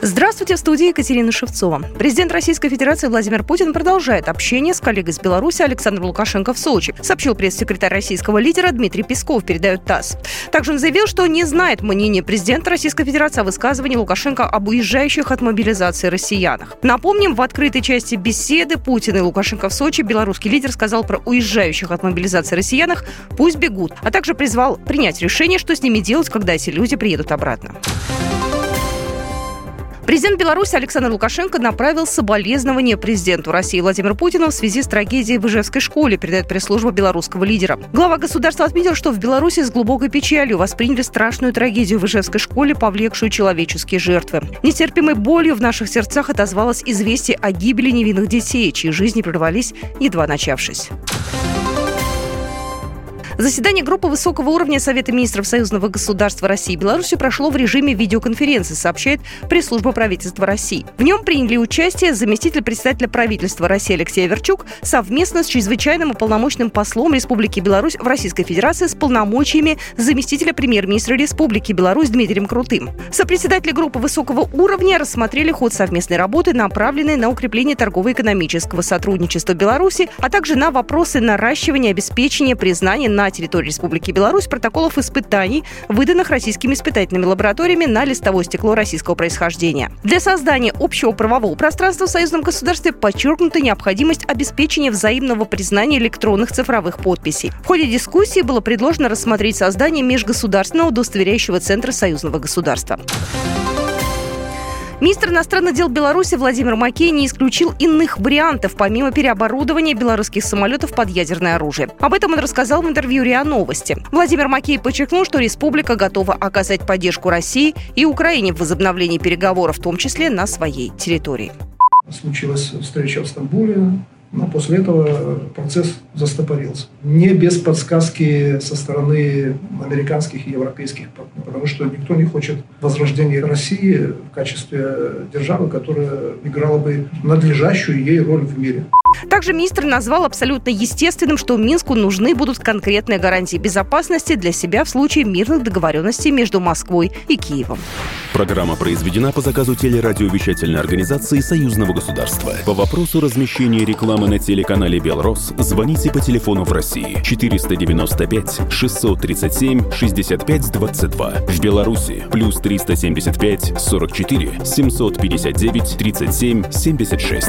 Здравствуйте, в студии Екатерина Шевцова. Президент Российской Федерации Владимир Путин продолжает общение с коллегой из Беларуси Александром Лукашенко в Сочи, сообщил пресс-секретарь российского лидера Дмитрий Песков, передает ТАСС. Также он заявил, что не знает мнения президента Российской Федерации о высказывании Лукашенко об уезжающих от мобилизации россиянах. Напомним, в открытой части беседы Путин и Лукашенко в Сочи белорусский лидер сказал про уезжающих от мобилизации россиянах «пусть бегут», а также призвал принять решение, что с ними делать, когда эти люди приедут обратно. Президент Беларуси Александр Лукашенко направил соболезнования президенту России Владимиру Путину в связи с трагедией в Ижевской школе, передает пресс-служба белорусского лидера. Глава государства отметил, что в Беларуси с глубокой печалью восприняли страшную трагедию в Ижевской школе, повлекшую человеческие жертвы. Нетерпимой болью в наших сердцах отозвалось известие о гибели невинных детей, чьи жизни прервались, едва начавшись. Заседание группы высокого уровня Совета министров Союзного государства России и Беларуси прошло в режиме видеоконференции, сообщает пресс-служба правительства России. В нем приняли участие заместитель председателя правительства России Алексей Верчук совместно с чрезвычайным и полномочным послом Республики Беларусь в Российской Федерации с полномочиями заместителя премьер-министра Республики Беларусь Дмитрием Крутым. Сопредседатели группы высокого уровня рассмотрели ход совместной работы, направленной на укрепление торгово-экономического сотрудничества Беларуси, а также на вопросы наращивания обеспечения признания на территории Республики Беларусь протоколов испытаний, выданных российскими испытательными лабораториями на листовое стекло российского происхождения. Для создания общего правового пространства в союзном государстве подчеркнута необходимость обеспечения взаимного признания электронных цифровых подписей. В ходе дискуссии было предложено рассмотреть создание межгосударственного удостоверяющего центра союзного государства. Министр иностранных дел Беларуси Владимир Макей не исключил иных вариантов, помимо переоборудования белорусских самолетов под ядерное оружие. Об этом он рассказал в интервью РИА Новости. Владимир Макей подчеркнул, что республика готова оказать поддержку России и Украине в возобновлении переговоров, в том числе на своей территории. Случилась встреча в Стамбуле, но после этого процесс застопорился. Не без подсказки со стороны американских и европейских партнеров, потому что никто не хочет возрождения России в качестве державы, которая играла бы надлежащую ей роль в мире. Также министр назвал абсолютно естественным, что Минску нужны будут конкретные гарантии безопасности для себя в случае мирных договоренностей между Москвой и Киевом. Программа произведена по заказу телерадиовещательной организации Союзного государства. По вопросу размещения рекламы на телеканале «Белрос» звоните по телефону в России 495 637 65 22. В Беларуси плюс 375 44 759 37 76.